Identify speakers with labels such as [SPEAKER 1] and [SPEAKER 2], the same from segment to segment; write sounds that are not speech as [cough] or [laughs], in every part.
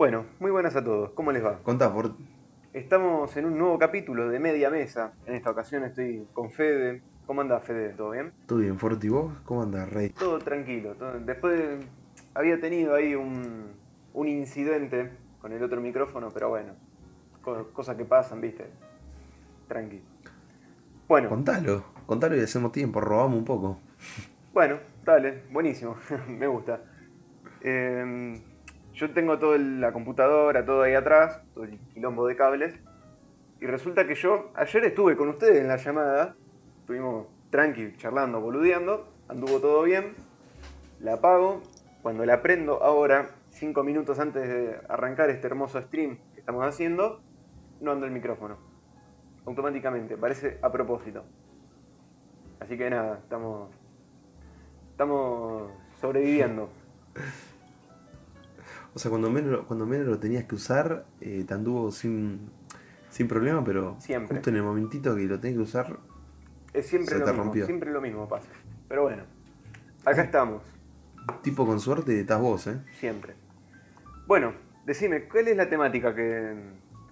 [SPEAKER 1] Bueno, muy buenas a todos. ¿Cómo les va?
[SPEAKER 2] Contá, por...
[SPEAKER 1] Estamos en un nuevo capítulo de Media Mesa. En esta ocasión estoy con Fede. ¿Cómo anda Fede? ¿Todo bien?
[SPEAKER 2] ¿Todo bien, Forti? ¿Vos? ¿Cómo andás, Rey?
[SPEAKER 1] Todo tranquilo. todo- Después había tenido ahí un, un incidente con el otro micrófono, pero bueno, co- cosas que pasan, ¿viste? Tranqui. Bueno,
[SPEAKER 2] Contalo, contalo y hacemos tiempo, robamos un poco.
[SPEAKER 1] Bueno, dale, buenísimo, [laughs] me gusta. Eh, yo tengo toda la computadora, todo ahí atrás, todo el quilombo de cables. Y resulta que yo ayer estuve con ustedes en la llamada, estuvimos tranqui, charlando, boludeando, anduvo todo bien, la apago. Cuando la prendo ahora, cinco minutos antes de arrancar este hermoso stream que estamos haciendo, no anda el micrófono. Automáticamente, parece a propósito. Así que nada, estamos Estamos sobreviviendo. [laughs]
[SPEAKER 2] O sea, cuando menos, lo- cuando menos lo tenías que usar, eh, te anduvo sin, sin problema, pero
[SPEAKER 1] Siempre.
[SPEAKER 2] justo en el momentito que lo tenés que usar,
[SPEAKER 1] Es siempre
[SPEAKER 2] Se
[SPEAKER 1] lo
[SPEAKER 2] te
[SPEAKER 1] mismo.
[SPEAKER 2] rompió.
[SPEAKER 1] Siempre lo mismo pasa. Pero bueno, acá estamos.
[SPEAKER 2] tipo con suerte, estás vos, ¿eh?
[SPEAKER 1] Siempre. Bueno, decime, ¿cuál es la temática que,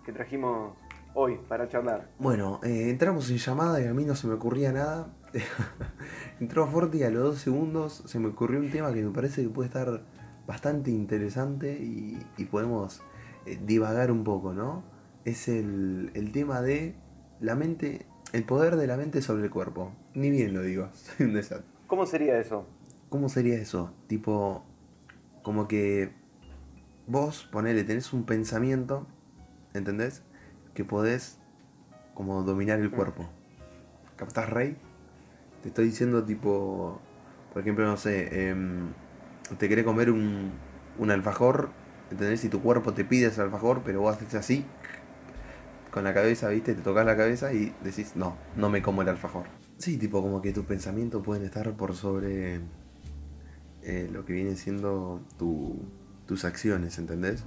[SPEAKER 1] que trajimos hoy para charlar?
[SPEAKER 2] Bueno, eh, entramos en llamada y a mí no se me ocurría nada. [laughs] Entró Forti y a los dos segundos se me ocurrió un tema que me parece que puede estar bastante interesante y, y podemos eh, divagar un poco, ¿no? Es el, el tema de la mente, el poder de la mente sobre el cuerpo. Ni bien lo digo, [laughs] soy un desastre.
[SPEAKER 1] ¿Cómo sería eso?
[SPEAKER 2] ¿Cómo sería eso? Tipo, como que vos, ponele, tenés un pensamiento, ¿entendés? Que podés como dominar el cuerpo. ¿Captás, Rey? Te estoy diciendo tipo, por ejemplo, no sé, em, te querés comer un, un alfajor, ¿entendés? Y tu cuerpo te pide ese alfajor, pero vos haces así, con la cabeza, ¿viste? Te tocas la cabeza y decís, no, no me como el alfajor. Sí, tipo como que tus pensamientos pueden estar por sobre eh, lo que viene siendo tu- tus acciones, ¿entendés?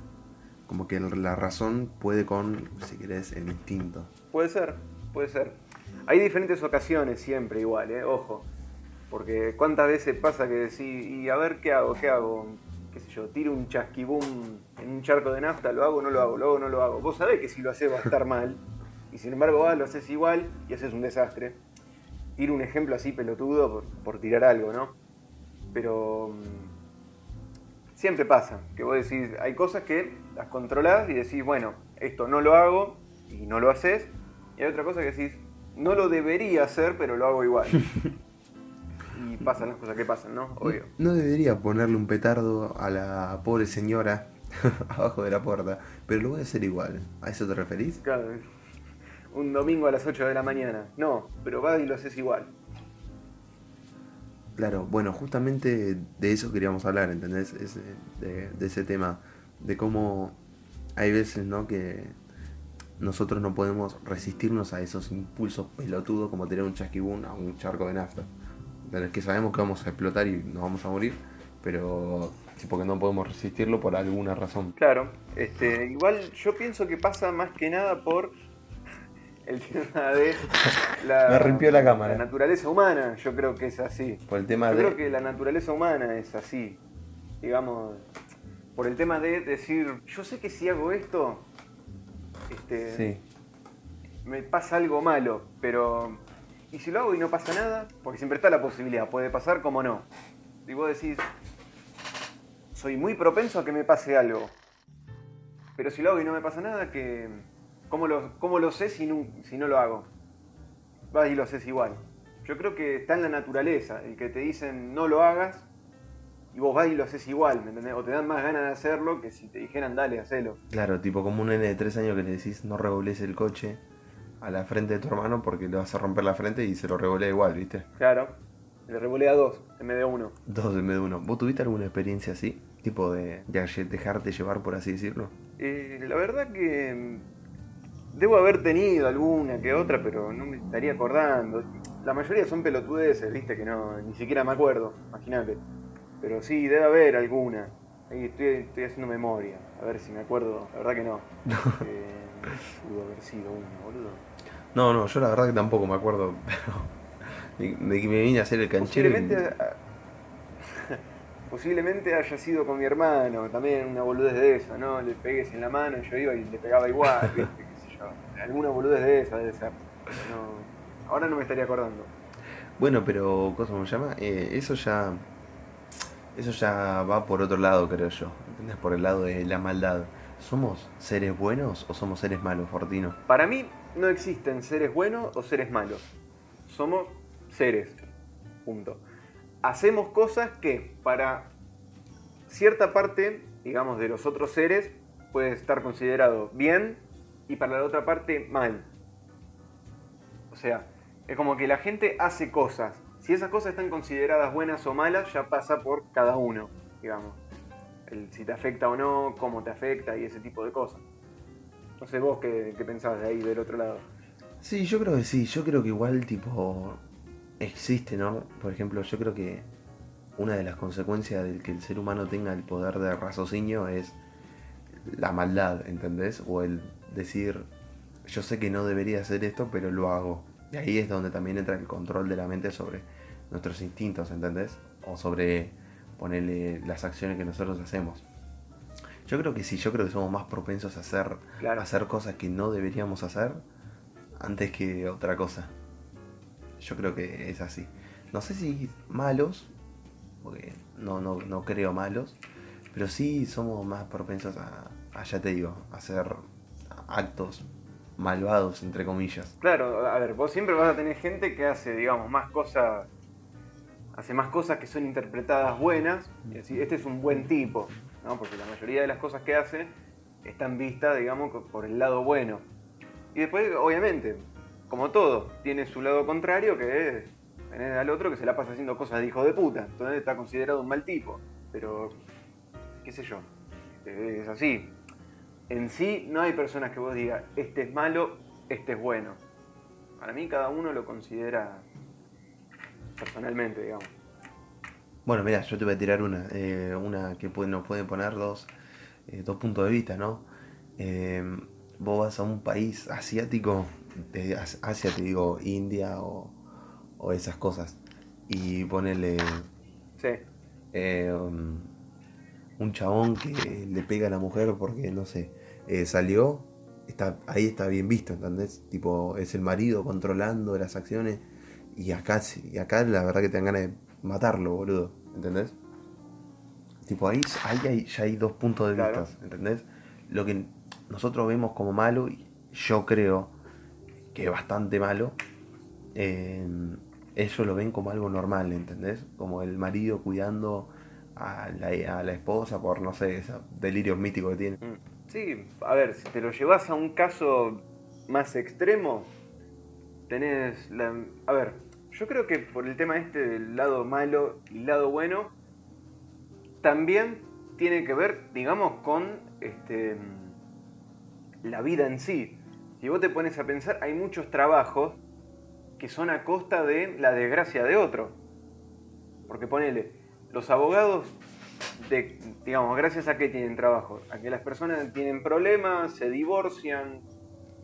[SPEAKER 2] Como que la razón puede con, si querés, el instinto.
[SPEAKER 1] Puede ser, puede ser. Hay diferentes ocasiones siempre igual, ¿eh? Ojo. Porque cuántas veces pasa que decís, y a ver qué hago, qué hago, qué sé yo, tiro un chasquibum en un charco de nafta, lo hago no lo hago, lo hago no lo hago. Vos sabés que si lo haces va a estar mal, y sin embargo vas, lo haces igual y haces un desastre. Tiro un ejemplo así pelotudo por, por tirar algo, ¿no? Pero mm, siempre pasa, que vos decís, hay cosas que las controlás y decís, bueno, esto no lo hago y no lo haces, y hay otra cosa que decís, no lo debería hacer, pero lo hago igual. [laughs] y pasan las cosas que pasan, ¿no? Obvio.
[SPEAKER 2] No debería ponerle un petardo a la pobre señora [laughs] abajo de la puerta, pero lo voy a hacer igual. ¿A eso te referís?
[SPEAKER 1] Claro, un domingo a las 8 de la mañana. No, pero vas y lo haces igual.
[SPEAKER 2] Claro, bueno, justamente de eso queríamos hablar, ¿entendés? Ese- de, de ese tema, de cómo hay veces, ¿no? Que nosotros no podemos resistirnos a esos impulsos pelotudos como tener un chasquibún a un charco de nafta. ¿Entendés? Que sabemos que vamos a explotar y nos vamos a morir, pero sí porque no podemos resistirlo por alguna razón.
[SPEAKER 1] Claro, este, igual yo pienso que pasa más que nada por el tema de la, [laughs]
[SPEAKER 2] Me rompió la cámara.
[SPEAKER 1] la naturaleza humana. Yo creo que es así.
[SPEAKER 2] Por el tema
[SPEAKER 1] Yo
[SPEAKER 2] de...
[SPEAKER 1] creo que la naturaleza humana es así. Digamos, por el tema de decir, yo sé que si hago esto, este,
[SPEAKER 2] Sí,
[SPEAKER 1] me pasa algo malo, pero ¿y si lo hago y no pasa nada? Porque siempre está la posibilidad, puede pasar como no. Y vos decís, soy muy propenso a que me pase algo. Pero si lo hago y no me pasa nada, que ¿cómo lo, cómo lo sé si no, si no lo hago? Vas y lo haces igual. Yo creo que está en la naturaleza, el que te dicen no lo hagas y vos vas y lo haces igual, ¿me entendés? O te dan más ganas de hacerlo que si te dijeran dale, hacelo.
[SPEAKER 2] claro, tipo como un nene de 3 años que le decís no revolees el coche a la frente de tu hermano porque le vas a romper la frente y se lo revolea igual, ¿viste?
[SPEAKER 1] Claro, le revolea dos en vez de uno.
[SPEAKER 2] Dos en vez de uno. ¿Vos tuviste alguna experiencia así? Tipo de, de dejarte llevar, por así decirlo.
[SPEAKER 1] Eh, la verdad que mm, debo haber tenido alguna que otra, pero no me estaría acordando. La mayoría son pelotudeces, viste, que no, ni siquiera me acuerdo, imagínate. Pero sí, debe haber alguna. Ahí estoy, estoy haciendo memoria, a ver si me acuerdo. La verdad que no. [laughs] Eh, pudo haber sido una, boludo.
[SPEAKER 2] No, no, yo la verdad que tampoco me acuerdo, [laughs] pero de, de que me vine a hacer el canchero.
[SPEAKER 1] Posiblemente, [laughs] posiblemente haya sido con mi hermano, también una boludez de eso, ¿no? Le pegues en la mano y yo iba y le pegaba igual, [laughs] ¿viste? ¿Qué sé yo? Alguna boludez de esa debe ser. No, ahora no me estaría acordando.
[SPEAKER 2] Bueno, pero, ¿cómo se llama? Eh, eso ya. Eso ya va por otro lado, creo yo. ¿Entendés? Por el lado de la maldad. ¿Somos seres buenos o somos seres malos, Fortino?
[SPEAKER 1] Para mí no existen seres buenos o seres malos. Somos seres. Punto. Hacemos cosas que para cierta parte, digamos, de los otros seres puede estar considerado bien y para la otra parte mal. O sea, es como que la gente hace cosas. Si esas cosas están consideradas buenas o malas, ya pasa por cada uno, digamos. El, si te afecta o no, cómo te afecta y ese tipo de cosas. No sé vos qué, qué pensabas de ahí del otro lado.
[SPEAKER 2] Sí, yo creo que sí. Yo creo que igual, tipo, existe, ¿no? Por ejemplo, yo creo que una de las consecuencias del que el ser humano tenga el poder de raciocinio es la maldad, ¿entendés? O el decir, yo sé que no debería hacer esto, pero lo hago. Y ahí es donde también entra el control de la mente sobre nuestros instintos, ¿entendés? O sobre ponerle las acciones que nosotros hacemos. Yo creo que sí, yo creo que somos más propensos a hacer,
[SPEAKER 1] Claro.
[SPEAKER 2] a hacer cosas que no deberíamos hacer antes que otra cosa. Yo creo que es así. No sé si malos, porque no, no, no creo malos, pero sí somos más propensos a, a, ya te digo, a hacer actos malvados, entre comillas.
[SPEAKER 1] Claro, a ver, vos siempre vas a tener gente que hace, digamos, más cosas. Hace más cosas que son interpretadas buenas. Y decir, este es un buen tipo, ¿no? Porque la mayoría de las cosas que hace están vistas, digamos, por el lado bueno. Y después, obviamente, como todo, tiene su lado contrario que es tener al otro que se la pasa haciendo cosas de hijo de puta. Entonces está considerado un mal tipo. Pero, qué sé yo, es así. En sí no hay personas que vos digas, este es malo, este es bueno. Para mí cada uno lo considera personalmente, digamos.
[SPEAKER 2] Bueno, mira, yo te voy a tirar una, eh, una que puede- nos pueden poner dos, eh, dos puntos de vista, ¿no? Eh, vos vas a un país asiático, de As- Asia te digo India o, o esas cosas, y ponele
[SPEAKER 1] Sí,
[SPEAKER 2] um, un chabón que le pega a la mujer porque, no sé, eh, salió, está, ahí está bien visto, ¿entendés? Tipo, es el marido controlando las acciones y acá, sí- y acá la verdad que te dan ganas de matarlo, boludo, ¿entendés? Tipo, ahí, ahí hay- ya hay dos puntos de
[SPEAKER 1] Claro.
[SPEAKER 2] vista, ¿entendés? Lo que nosotros vemos como malo, y yo creo que es bastante malo, eh, ellos lo ven como algo normal, ¿entendés? Como el marido cuidando a la, a la esposa por, no sé, esos delirios míticos que tiene.
[SPEAKER 1] Mm. Sí, a ver, si te lo llevas a un caso más extremo, tenés la... A ver, yo creo que por el tema este del lado malo y lado bueno, también tiene que ver, digamos, con este, la vida en sí. Si vos te pones a pensar, hay muchos trabajos que son a costa de la desgracia de otro. Porque ponele, los abogados, de, digamos, gracias a qué tienen trabajo, a que las personas tienen problemas, se divorcian,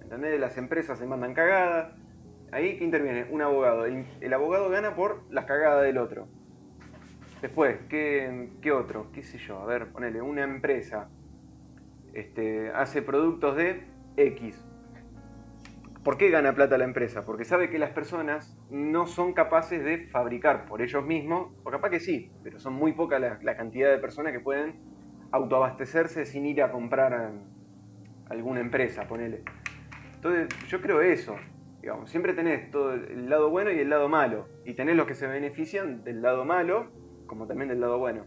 [SPEAKER 1] ¿entendés? Las empresas se mandan cagadas. Ahí que interviene un abogado. El, abogado gana por las cagadas del otro. Después, ¿qué, otro? ¿Qué sé yo? A ver, ponele, una empresa este, hace productos de X. ¿Por qué gana plata la empresa? Porque sabe que las personas no son capaces de fabricar por ellos mismos, o capaz que sí, pero son muy poca la, cantidad de personas que pueden autoabastecerse sin ir a comprar a alguna empresa, ponele. Entonces, yo creo eso. Digamos, siempre tenés todo el lado bueno y el lado malo. Y tenés los que se benefician del lado malo, como también del lado bueno.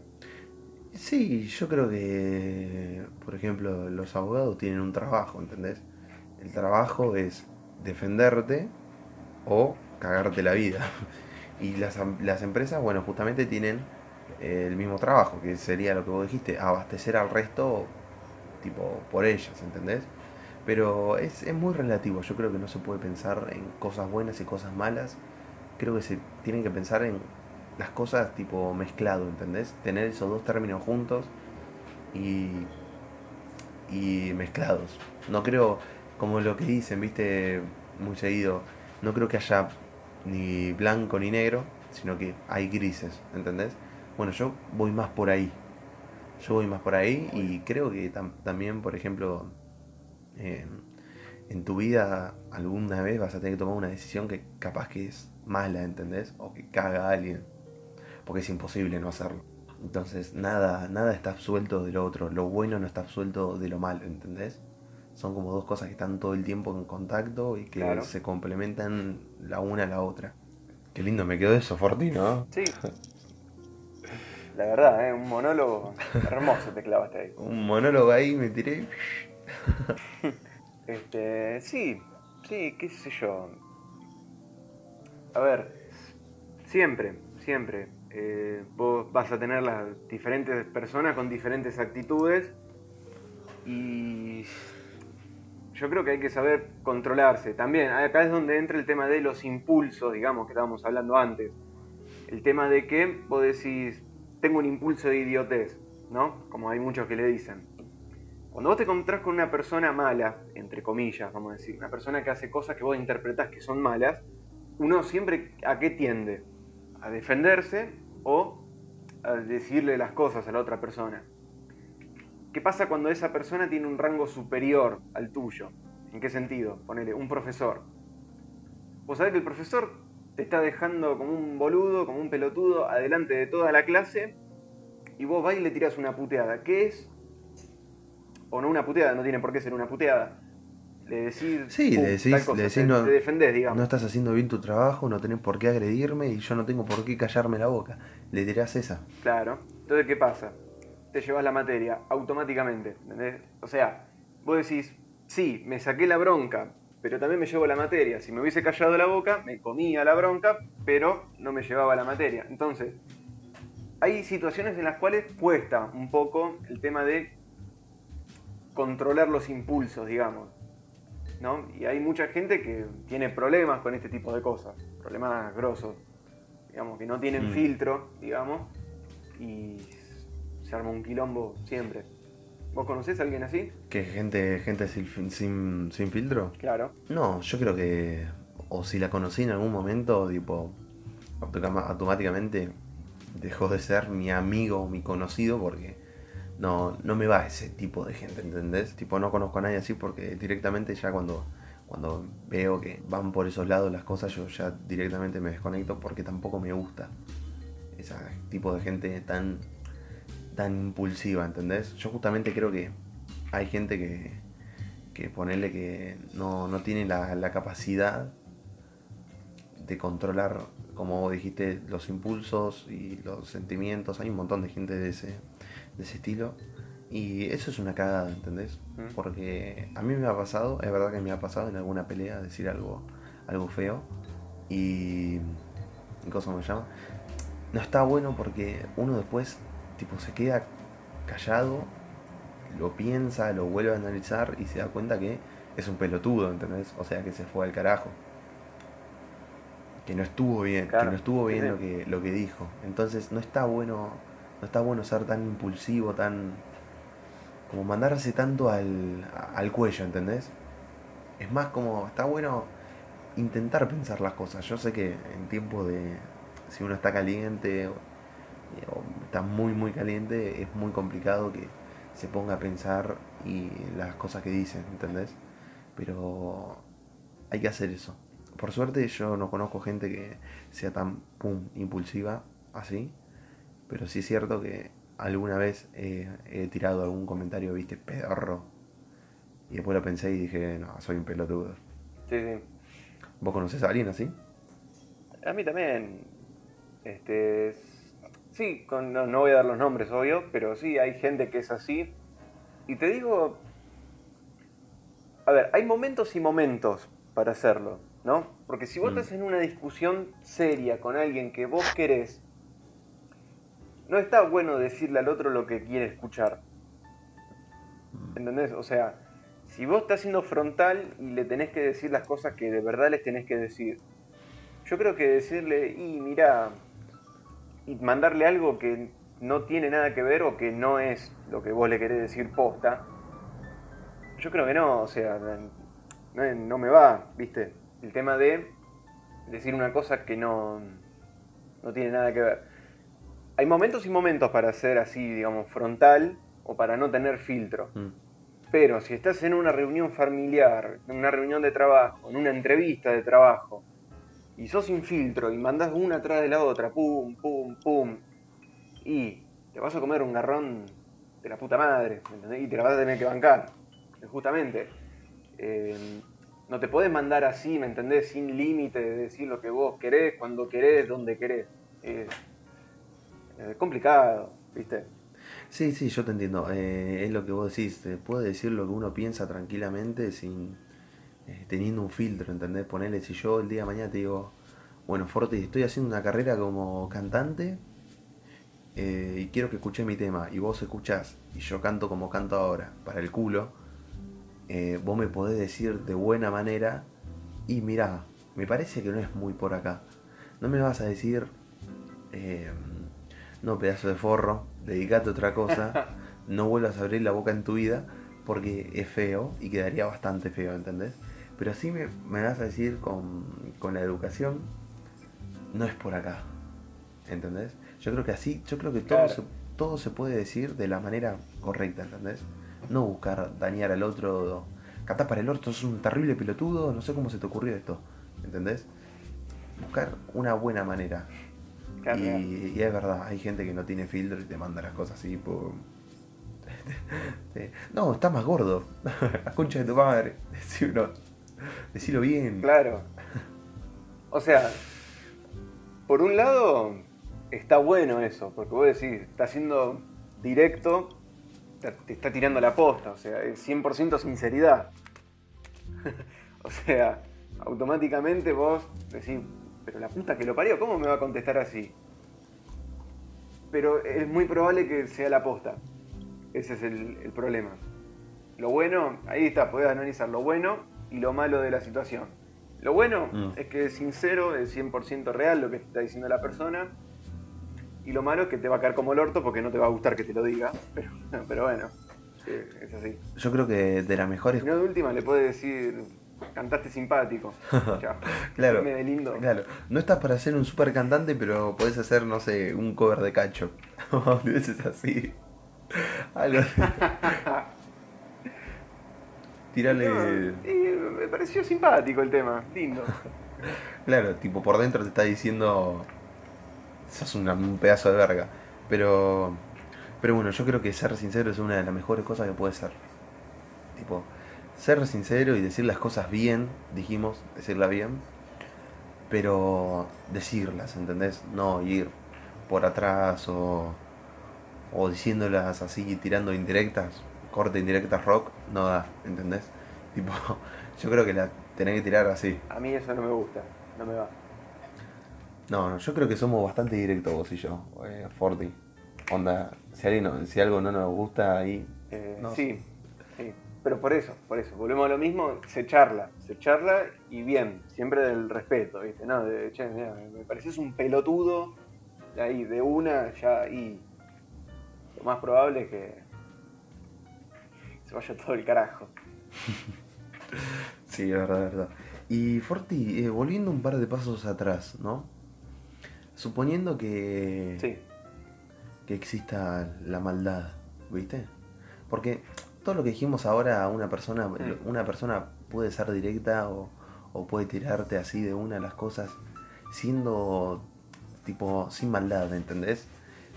[SPEAKER 2] Sí, yo creo que, por ejemplo, los abogados tienen un trabajo, ¿entendés? El trabajo es defenderte o cagarte la vida. [laughs] Y las, am- las empresas, bueno, justamente tienen eh, el mismo trabajo, que sería lo que vos dijiste, abastecer al resto, tipo, por ellas, ¿entendés? Pero es, es muy relativo, yo creo que no se puede pensar en cosas buenas y cosas malas. Creo que se tienen que pensar en las cosas tipo mezclado, ¿entendés? Tener esos dos términos juntos y, y mezclados. No creo, como lo que dicen, viste, muy seguido, no creo que haya ni blanco ni negro, sino que hay grises, ¿entendés? Bueno, yo voy más por ahí. Yo voy más por ahí y creo que también, por ejemplo, en tu vida alguna vez vas a tener que tomar una decisión que capaz que es mala, ¿entendés? O que caga a alguien. Porque es imposible no hacerlo. Entonces, nada, nada está absuelto de lo otro. Lo bueno no está absuelto de lo malo, ¿entendés? Son como dos cosas que están todo el tiempo en contacto y que se complementan la una a la otra. Qué lindo me quedó eso, Fortino.
[SPEAKER 1] Sí. [laughs] La verdad, ¿eh? un monólogo hermoso te clavaste ahí.
[SPEAKER 2] un monólogo ahí me tiré. [laughs]
[SPEAKER 1] este, sí, sí, qué sé yo. A ver, siempre, siempre. Eh, vos vas a tener las diferentes personas con diferentes actitudes y yo creo que hay que saber controlarse. También, acá es donde entra el tema de los impulsos, digamos, que estábamos hablando antes. El tema de que vos decís, tengo un impulso de idiotez, ¿no? Como hay muchos que le dicen. Cuando vos te encontrás con una persona mala, entre comillas, vamos a decir, una persona que hace cosas que vos interpretás que son malas, uno siempre a qué tiende? A defenderse o a decirle las cosas a la otra persona. ¿Qué pasa cuando esa persona tiene un rango superior al tuyo? ¿En qué sentido? Ponele, un profesor. Vos sabés que el profesor te está dejando como un boludo, como un pelotudo, adelante de toda la clase, y vos vas y le tirás una puteada. ¿Qué es? O no una puteada, no tiene por qué ser una puteada. Le decís,
[SPEAKER 2] sí, le decís, le
[SPEAKER 1] no, te defendés, digamos.
[SPEAKER 2] no estás haciendo bien tu trabajo, no tenés por qué agredirme y yo no tengo por qué callarme la boca. Le tirás esa.
[SPEAKER 1] Claro. Entonces, ¿qué pasa? te llevas la materia automáticamente. ¿entendés? O sea, vos decís, sí, me saqué la bronca, pero también me llevo la materia. Si me hubiese callado la boca, me comía la bronca, pero no me llevaba la materia. Entonces, hay situaciones en las cuales cuesta un poco el tema de controlar los impulsos, digamos. ¿no? Y hay mucha gente que tiene problemas con este tipo de cosas, problemas grosos, digamos, que no tienen mm. filtro, digamos, y se arma un quilombo siempre. ¿Vos conocés a alguien así?
[SPEAKER 2] ¿Que gente, gente sin, sin, filtro?
[SPEAKER 1] Claro.
[SPEAKER 2] No, yo creo que. O si la conocí en algún momento, tipo. automáticamente dejó de ser mi amigo o mi conocido porque no, no me va ese tipo de gente, ¿entendés? Tipo, no conozco a nadie así porque directamente ya cuando, cuando veo que van por esos lados las cosas, yo ya directamente me desconecto porque tampoco me gusta ese tipo de gente tan tan impulsiva, ¿entendés? Yo justamente creo que hay gente que, que ponerle que no, tiene la, capacidad de controlar, como vos dijiste, los impulsos y los sentimientos. Hay un montón de gente de ese, de ese estilo. Y eso es una cagada, ¿entendés? Mm. Porque a mí me ha pasado, es verdad que me ha pasado en alguna pelea decir algo, algo feo. Y. ¿Qué cosa me llama? No está bueno porque uno después tipo se queda callado, lo piensa, lo vuelve a analizar y se da cuenta que es un pelotudo, ¿entendés? O sea que se fue al carajo. Que no estuvo bien, que no estuvo bien lo que, lo que dijo. Entonces no está bueno, no está bueno ser tan impulsivo, tan. como mandarse tanto al, al cuello, ¿entendés? Es más como, está bueno intentar pensar las cosas. Yo sé que en tiempo de. si uno está caliente está muy muy caliente, es muy complicado que se ponga a pensar y las cosas que dicen, ¿entendés? Pero hay que hacer eso. Por suerte yo no conozco gente que sea tan pum, impulsiva así, pero sí es cierto que alguna vez he, tirado algún comentario, viste, pedorro, y después lo pensé y dije, no, soy un pelotudo.
[SPEAKER 1] Sí, sí.
[SPEAKER 2] ¿Vos conocés a alguien así?
[SPEAKER 1] A mí también. Este, Sí, no, voy a dar los nombres, obvio, pero sí, hay gente que es así. Y te digo, a ver, hay momentos y momentos para hacerlo, ¿no? Porque si vos mm. estás en una discusión seria con alguien que vos querés, no está bueno decirle al otro lo que quiere escuchar. ¿Entendés? O sea, si vos estás siendo frontal y le tenés que decir las cosas que de verdad les tenés que decir, yo creo que decirle, y mira, y mandarle algo que no tiene nada que ver o que no es lo que vos le querés decir posta, yo creo que no, o sea, no, me va, ¿viste? El tema de decir una cosa que no, no tiene nada que ver. hay momentos y momentos para ser así, digamos, frontal o para no tener filtro.
[SPEAKER 2] Mm.
[SPEAKER 1] Pero si estás en una reunión familiar, en una reunión de trabajo, en una entrevista de trabajo, y sos sin filtro y mandás una atrás de la otra, pum, pum, pum, y te vas a comer un garrón de la puta madre, ¿me entendés? Y te la vas a tener que bancar, justamente. Eh, no te podés mandar así, ¿me entendés? Sin límite de decir lo que vos querés, cuando querés, donde querés. Es complicado, ¿viste?
[SPEAKER 2] Sí, sí, yo te entiendo. Eh, es lo que vos decís. Te puede decir lo que uno piensa tranquilamente sin eh, teniendo un filtro, ¿entendés? Ponerle, si yo el día de mañana te digo, bueno, Forti, estoy haciendo una carrera como cantante eh, y quiero que escuches mi tema y vos escuchás y yo canto como canto ahora, para el culo, eh, vos me podés decir de buena manera y mirá, me parece que no es muy por acá. No me vas a decir, no, pedazo de forro, dedicate a otra cosa, [laughs] no vuelvas a abrir la boca en tu vida porque es feo y quedaría bastante feo, ¿entendés? Pero sí me, me vas a decir con, con la educación, no es por acá, ¿entendés? Yo creo que así, yo creo que todo,
[SPEAKER 1] Claro.
[SPEAKER 2] se, todo se puede decir de la manera correcta, ¿entendés? No buscar dañar al otro, catás para el orto, sos un terrible pelotudo, no sé cómo se te ocurrió esto, ¿entendés? Buscar una buena manera.
[SPEAKER 1] Claro,
[SPEAKER 2] Y, y es verdad, hay gente que no tiene filtro y te manda las cosas así. [laughs] Sí. No, estás más gordo. [laughs] La concha de tu madre. [laughs] Decilo, decilo bien.
[SPEAKER 1] Claro. O sea, por un lado está bueno eso, porque vos decís, está siendo directo, te, está tirando la posta, o sea, es 100% sinceridad. [laughs] o sea, automáticamente vos decís, pero la puta que lo parió, ¿cómo me va a contestar así? Pero es muy probable que sea la posta. Ese es el, el problema. Lo bueno, ahí está, podés analizar lo bueno y lo malo de la situación. Lo bueno
[SPEAKER 2] Mm.
[SPEAKER 1] es que es sincero, es 100% real lo que está diciendo la persona. Y lo malo es que te va a caer como el orto porque no te va a gustar que te lo diga. [laughs] Pero, pero bueno, es así.
[SPEAKER 2] Yo creo que de las mejores.
[SPEAKER 1] No, de última le puede decir, cantaste simpático. [laughs]
[SPEAKER 2] Claro,
[SPEAKER 1] lindo.
[SPEAKER 2] claro. No estás para ser un super cantante, pero podés hacer, no sé, un cover de cacho. [laughs] Boludeces así. Algo así. Tírale.
[SPEAKER 1] No, y me pareció simpático el tema, lindo. [laughs]
[SPEAKER 2] Claro, tipo por dentro te está diciendo. Sos una- un pedazo de verga. Pero. Pero bueno, yo creo que ser sincero es una de las mejores cosas que puede ser. Tipo, ser sincero y decir las cosas bien, dijimos, decirlas bien. Pero decirlas, ¿entendés? No ir por atrás o. O diciéndolas así, tirando indirectas, corte indirectas rock, no da, ¿entendés? [laughs] Tipo, yo creo que la tenés que tirar así.
[SPEAKER 1] A mí eso no me gusta, no me va.
[SPEAKER 2] No, no, yo creo que somos bastante directos vos y yo, eh, Forti. Onda, si, alguien no- si algo no nos gusta ahí.
[SPEAKER 1] Eh,
[SPEAKER 2] No.
[SPEAKER 1] Sí, sí. Pero por eso, por eso, volvemos a lo mismo, se charla, se charla y bien, siempre del respeto, ¿viste? No, de, che, mira, me- pareces un pelotudo, ahí, de una, ya, y lo más probable es que se vaya todo el carajo.
[SPEAKER 2] Sí, es verdad, es verdad. Y Forti, eh, volviendo un par de pasos atrás, ¿no? Suponiendo que,
[SPEAKER 1] Sí,
[SPEAKER 2] que exista la maldad, ¿viste? Porque todo lo que dijimos ahora a una persona,
[SPEAKER 1] Mm.
[SPEAKER 2] una persona puede ser directa o, o puede tirarte así de una de las cosas siendo tipo sin maldad, ¿entendés?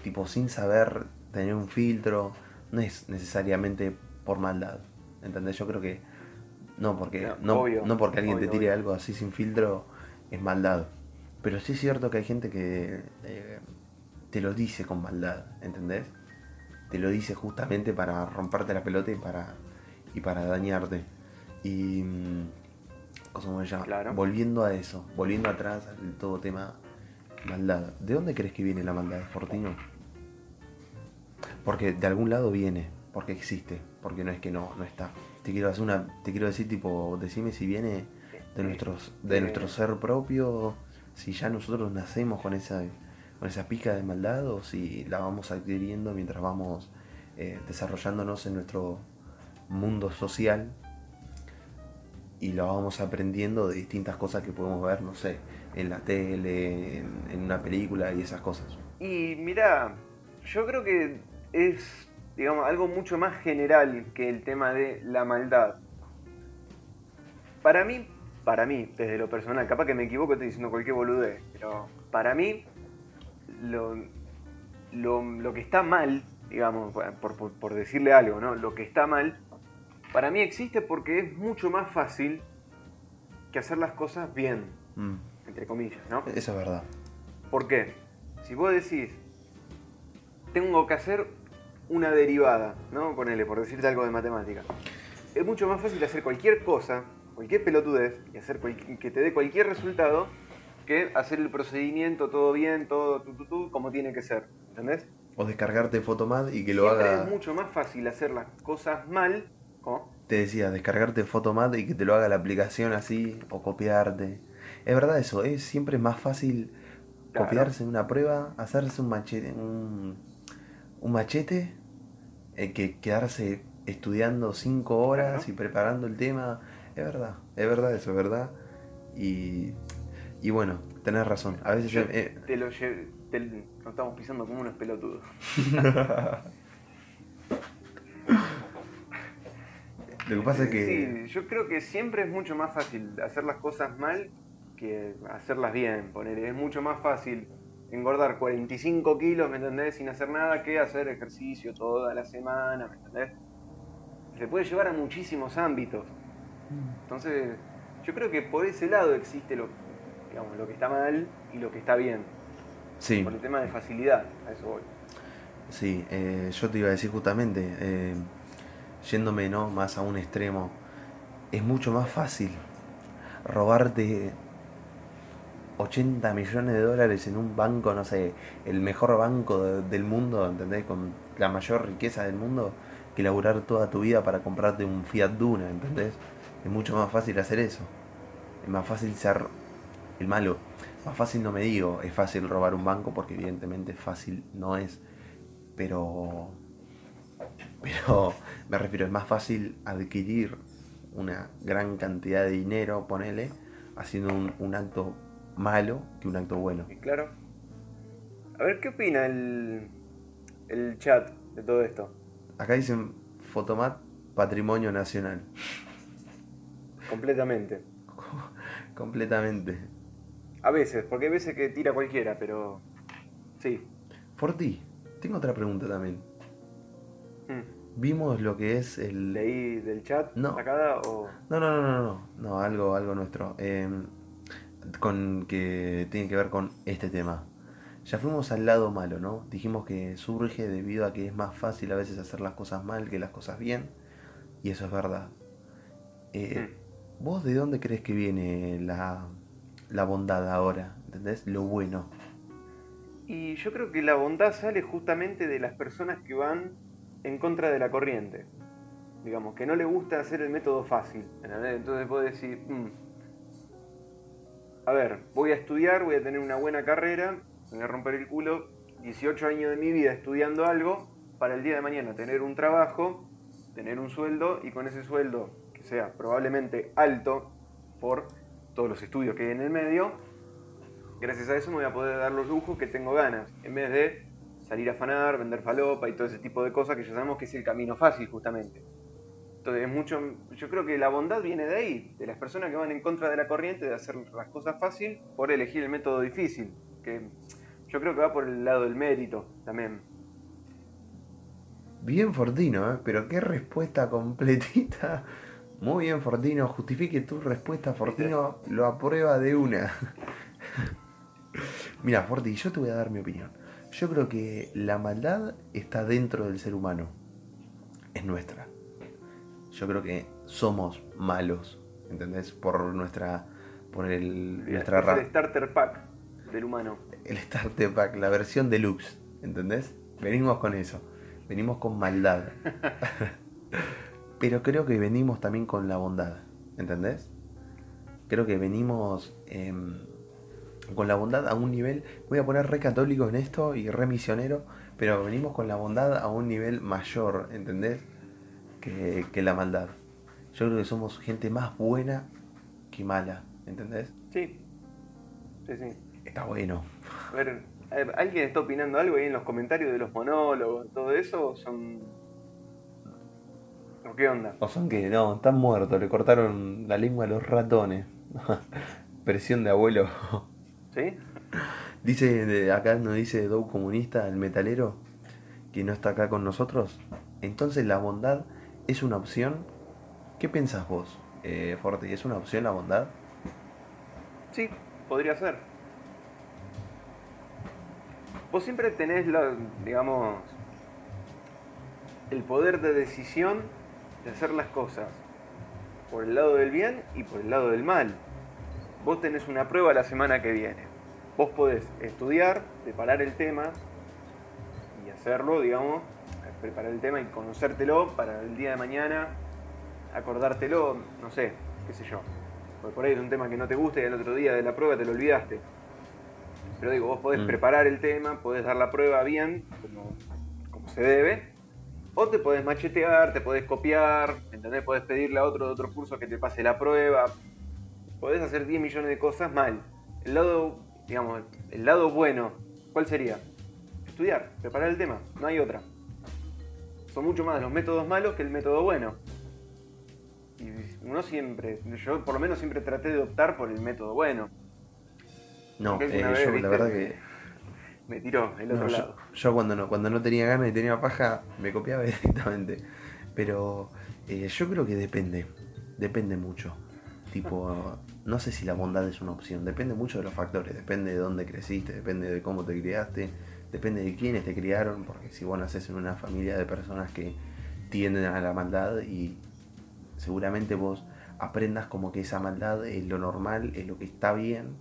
[SPEAKER 2] Tipo sin saber tener un filtro, no es necesariamente por maldad, ¿entendés? Yo creo que no porque
[SPEAKER 1] No,
[SPEAKER 2] no,
[SPEAKER 1] obvio,
[SPEAKER 2] no porque alguien te tire
[SPEAKER 1] obvio.
[SPEAKER 2] algo así sin filtro es maldad. Pero sí es cierto que hay gente que eh, te lo dice con maldad, ¿entendés? Te lo dice justamente para romperte la pelota y para, y para dañarte. Y. mm, ¿Cómo se llama?
[SPEAKER 1] Claro.
[SPEAKER 2] Volviendo a eso, volviendo atrás al todo tema maldad. ¿De dónde crees que viene la maldad, Fortino? Porque de algún lado viene, porque existe, porque no es que no, no está. Te quiero hacer una, te quiero decir tipo, decime si viene de nuestros, de nuestro ser propio, si ya nosotros nacemos con esa, con esa pica de maldad o si la vamos adquiriendo mientras vamos eh, desarrollándonos en nuestro mundo social y lo vamos aprendiendo de distintas cosas que podemos ver, no sé, en la tele, en, en una película y esas cosas.
[SPEAKER 1] Y mira, yo creo que es, digamos, algo mucho más general que el tema de la maldad. Para mí, para mí, desde lo personal, capaz que me equivoco, estoy diciendo cualquier boludez, pero para mí, lo, lo, lo que está mal, digamos, por, por- por decirle algo, ¿no? Lo que está mal, para mí existe porque es mucho más fácil que hacer las cosas bien,
[SPEAKER 2] Mm,
[SPEAKER 1] entre comillas, ¿no?
[SPEAKER 2] Eso es verdad.
[SPEAKER 1] ¿Por qué? Si vos decís, tengo que hacer una derivada, ¿no? Ponele, por decirte algo de matemática. Es mucho más fácil hacer cualquier cosa, cualquier pelotudez, y hacer que te dé cualquier resultado, que hacer el procedimiento todo bien, todo tu, tu, tu, como tiene que ser. ¿Entendés?
[SPEAKER 2] O descargarte Photomad y que lo
[SPEAKER 1] Siempre
[SPEAKER 2] haga.
[SPEAKER 1] es mucho más fácil hacer las cosas mal. ¿Cómo?
[SPEAKER 2] Te decía, descargarte Photomad y que te lo haga la aplicación así, o copiarte. Es verdad eso, es siempre más fácil
[SPEAKER 1] Claro.
[SPEAKER 2] copiarse una prueba, hacerse un machete, un, un machete, eh, que quedarse estudiando cinco horas y preparando el tema. Es verdad, es verdad eso, es verdad. Y, y bueno, tenés razón. A veces
[SPEAKER 1] Yo
[SPEAKER 2] eh,
[SPEAKER 1] te lo llevé. te- nos estamos pisando como unos pelotudos. [laughs]
[SPEAKER 2] lo que pasa es que
[SPEAKER 1] Sí, yo creo que siempre es mucho más fácil hacer las cosas mal que hacerlas bien. Poner, es mucho más fácil engordar 45 kilos, ¿me entendés? Sin hacer nada que hacer ejercicio toda la semana, ¿me entendés? Se puede llevar a muchísimos ámbitos. Entonces, yo creo que por ese lado existe lo, digamos, lo que está mal y lo que está bien.
[SPEAKER 2] sí.
[SPEAKER 1] Por el tema de facilidad, a eso voy.
[SPEAKER 2] Sí, eh, yo te iba a decir justamente, eh, yéndome ¿no? más a un extremo, es mucho más fácil robarte 80 millones de dólares en un banco, no sé, el mejor banco de- del mundo, ¿entendés? Con la mayor riqueza del mundo, que laburar toda tu vida para comprarte un Fiat Duna, ¿entendés? Es mucho más fácil hacer eso. Es más fácil ser el malo. Más fácil no me digo, es fácil robar un banco porque evidentemente fácil no es. Pero. Pero me refiero, es más fácil adquirir una gran cantidad de dinero, ponele, haciendo un, un acto malo que un acto bueno.
[SPEAKER 1] Y claro. A ver, ¿qué opina el, el chat de todo esto?
[SPEAKER 2] Acá dicen Fotomat Patrimonio Nacional.
[SPEAKER 1] Completamente. [laughs]
[SPEAKER 2] Completamente.
[SPEAKER 1] A veces, porque hay veces que tira cualquiera, pero. Sí.
[SPEAKER 2] Forti, tengo otra pregunta también.
[SPEAKER 1] Mm.
[SPEAKER 2] Vimos lo que es el.
[SPEAKER 1] ¿Leí del chat
[SPEAKER 2] No.
[SPEAKER 1] sacada o.?
[SPEAKER 2] No, no, no, no, no, no, algo, algo nuestro. eh, con que tiene que ver con este tema. Ya fuimos al lado malo, ¿no? Dijimos que surge debido a que es más fácil a veces hacer las cosas mal que las cosas bien. Y eso es verdad. Eh, ¿Vos de dónde crees que viene la, la bondad ahora? ¿Entendés? Lo bueno.
[SPEAKER 1] Y yo creo que la bondad sale justamente de las personas que van en contra de la corriente. Digamos, que no le gusta hacer el método fácil. ¿entendés? Entonces vos decir, "Mm, a ver, voy a estudiar, voy a tener una buena carrera, voy a romper el culo 18 años de mi vida estudiando algo para el día de mañana tener un trabajo, tener un sueldo y con ese sueldo, que sea probablemente alto por todos los estudios que hay en el medio, gracias a eso me voy a poder dar los lujos que tengo ganas, en vez de salir a afanar, vender falopa y todo ese tipo de cosas que ya sabemos que es el camino fácil justamente. Entonces, es mucho, yo creo que la bondad viene de ahí, de las personas que van en contra de la corriente, de hacer las cosas fácil por elegir el método difícil, que yo creo que va por el lado del mérito también.
[SPEAKER 2] Bien Fortino, ¿eh? Pero qué respuesta completita. Muy bien Fortino, justifique tu respuesta, Fortino lo aprueba de una. Mira, Forti, yo te voy a dar mi opinión. Yo creo que la maldad está dentro del ser humano. Es nuestra. Yo creo que somos malos, ¿entendés? Por nuestra por el nuestra
[SPEAKER 1] es el starter pack del humano.
[SPEAKER 2] el Starter Pack, la versión deluxe, ¿entendés? Venimos con eso, venimos con maldad. [laughs] Pero creo que venimos también con la bondad, ¿entendés? Creo que venimos em, con la bondad a un nivel, voy a poner re católico en esto y re misionero, pero venimos con la bondad a un nivel mayor, ¿entendés? Que, que la maldad. Yo creo que somos gente más buena que mala, ¿entendés?
[SPEAKER 1] Sí. Sí, sí.
[SPEAKER 2] Está bueno.
[SPEAKER 1] A ver, a ver, ¿alguien está opinando algo ahí en los comentarios de los monólogos, todo eso? ¿O son. ¿O qué onda?
[SPEAKER 2] O son que no, están muertos, le cortaron la lengua a los ratones. [laughs] Presión de abuelo.
[SPEAKER 1] ¿Sí?
[SPEAKER 2] Dice, acá nos dice Dow Comunista, el metalero, que no está acá con nosotros. Entonces la bondad es una opción. ¿Qué pensás vos, eh, Forte? ¿Es una opción la bondad?
[SPEAKER 1] Sí, podría ser. Vos siempre tenés, la, digamos, el poder de decisión de hacer las cosas por el lado del bien y por el lado del mal. Vos tenés una prueba la semana que viene. Vos podés estudiar, preparar el tema y hacerlo, digamos, preparar el tema y conocértelo para el día de mañana, acordártelo, no sé, qué sé yo. Porque por ahí es un tema que no te gusta y al otro día de la prueba te lo olvidaste. Pero digo, vos podés
[SPEAKER 2] Mm.
[SPEAKER 1] preparar el tema, podés dar la prueba bien, como, como se debe, o te podés machetear, te podés copiar, ¿entendés? Podés pedirle a otro de otro curso que te pase la prueba. Podés hacer 10 millones de cosas mal. El lado, digamos, el lado bueno, ¿cuál sería? Estudiar, preparar el tema, no hay otra. Son mucho más los métodos malos que el método bueno. Y uno siempre, yo por lo menos siempre traté de optar por el método bueno.
[SPEAKER 2] No, eh,
[SPEAKER 1] vez,
[SPEAKER 2] yo
[SPEAKER 1] viste,
[SPEAKER 2] la verdad que...
[SPEAKER 1] Me tiró el otro
[SPEAKER 2] no, yo,
[SPEAKER 1] lado.
[SPEAKER 2] yo cuando no, cuando no tenía ganas y tenía paja, me copiaba [laughs] directamente. Pero eh, yo creo que depende. Depende mucho. Tipo, no sé si la bondad es una opción. Depende mucho de los factores. Depende de dónde creciste, depende de cómo te criaste, depende de quiénes te criaron. Porque si vos naces en una familia de personas que tienden a la maldad y seguramente vos aprendas como que esa maldad es lo normal, es lo que está bien.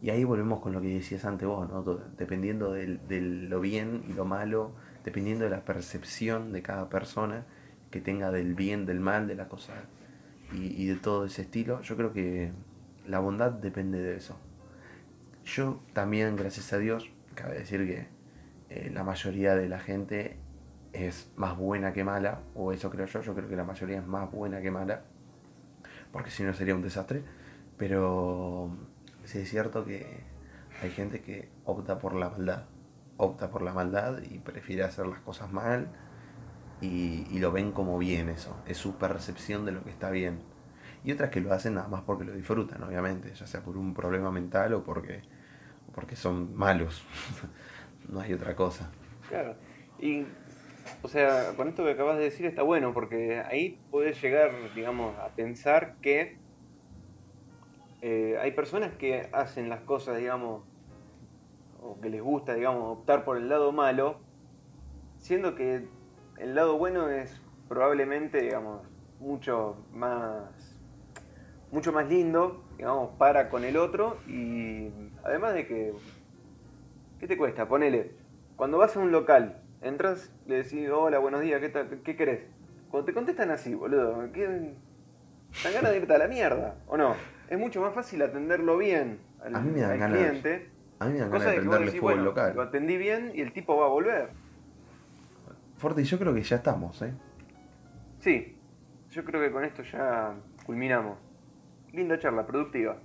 [SPEAKER 2] Y ahí volvemos con lo que decías antes vos, ¿no? Dependiendo de lo bien y lo malo, dependiendo de la percepción de cada persona que tenga del bien, del mal, de la cosa y, y de todo ese estilo, yo creo que la bondad depende de eso. Yo también, gracias a Dios, cabe decir que eh, la mayoría de la gente es más buena que mala, o eso creo yo, yo creo que la mayoría es más buena que mala, porque si no sería un desastre, pero sí es cierto que hay gente que opta por la maldad, opta por la maldad y prefiere hacer las cosas mal y, y lo ven como bien eso, es su percepción de lo que está bien. Y otras que lo hacen nada más porque lo disfrutan, obviamente, ya sea por un problema mental o porque, porque son malos. [laughs] no hay otra cosa.
[SPEAKER 1] Claro. Y, o sea, con esto que acabas de decir está bueno, porque ahí puedes llegar, digamos, a pensar que eh, hay personas que hacen las cosas, digamos, o que les gusta, digamos, optar por el lado malo, siendo que el lado bueno es probablemente, digamos, mucho más, mucho más lindo, digamos, para con el otro y además de que ¿Qué te cuesta? Ponele, cuando vas a un local, entras, le decís, hola, buenos días, ¿qué, tal? ¿Qué querés? Cuando te contestan así, boludo, ¿qué... ¿dan ganas de irte a la mierda? ¿O no? Es mucho más fácil atenderlo bien al,
[SPEAKER 2] A mí me dan
[SPEAKER 1] al
[SPEAKER 2] ganas-
[SPEAKER 1] cliente.
[SPEAKER 2] A mí me dan
[SPEAKER 1] Cosa
[SPEAKER 2] ganas de prenderle
[SPEAKER 1] decís,
[SPEAKER 2] fuego al
[SPEAKER 1] bueno,
[SPEAKER 2] local.
[SPEAKER 1] lo atendí bien y el tipo va a volver.
[SPEAKER 2] Forte, yo creo que ya estamos, ¿eh?
[SPEAKER 1] Sí, yo creo que con esto ya culminamos. Linda charla, productiva.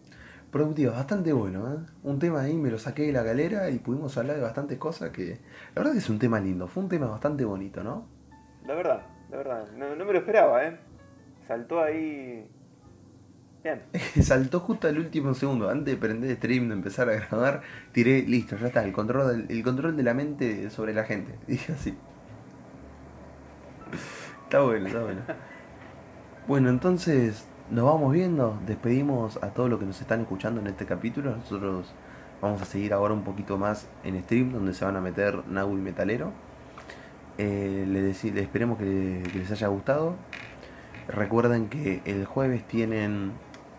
[SPEAKER 2] Productivo, bastante bueno, ¿eh? Un tema ahí me lo saqué de la galera y pudimos hablar de bastantes cosas que... La verdad que es un tema lindo, fue un tema bastante bonito, ¿no?
[SPEAKER 1] La verdad, la verdad, no, no me lo esperaba, ¿eh? Saltó ahí... Bien. [laughs]
[SPEAKER 2] Saltó justo al último segundo, antes de prender el stream, de empezar a grabar, tiré, listo, ya está, el control, el control de la mente sobre la gente. [laughs] Dije así. Está bueno, está bueno. [laughs] Bueno, entonces nos vamos viendo, despedimos a todos los que nos están escuchando en este capítulo. Nosotros vamos a seguir ahora un poquito más en stream, donde se van a meter Nau y Metalero. Eh, les, les esperemos que, que les haya gustado. Recuerden que el jueves tienen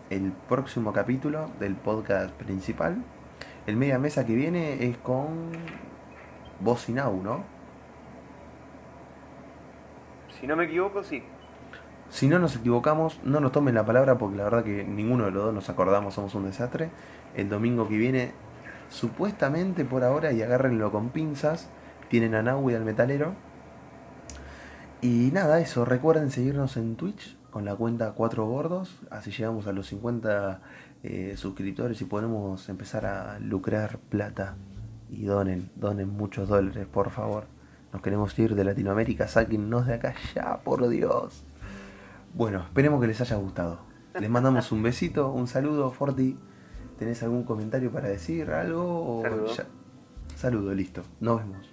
[SPEAKER 2] el próximo capítulo del podcast principal. El media mesa que viene es con Vos y Nau, ¿no?
[SPEAKER 1] Si no me equivoco, sí.
[SPEAKER 2] Si no nos equivocamos, no nos tomen la palabra porque la verdad que ninguno de los dos nos acordamos, somos un desastre. El domingo que viene, supuestamente por ahora, y agárrenlo con pinzas, tienen a Nau y al metalero. Y nada, eso, recuerden seguirnos en Twitch, con la cuenta Cuatro Gordos, así llegamos a los 50 eh, suscriptores y podemos empezar a lucrar plata. Y donen, donen muchos dólares, por favor. Nos queremos ir de Latinoamérica, sáquennos de acá ya, por Dios. Bueno, esperemos que les haya gustado. Les mandamos un besito, un saludo, Forti. ¿Tenés algún comentario para decir? ¿Algo?
[SPEAKER 1] Saludo.
[SPEAKER 2] ya? Saludo, listo. Nos vemos.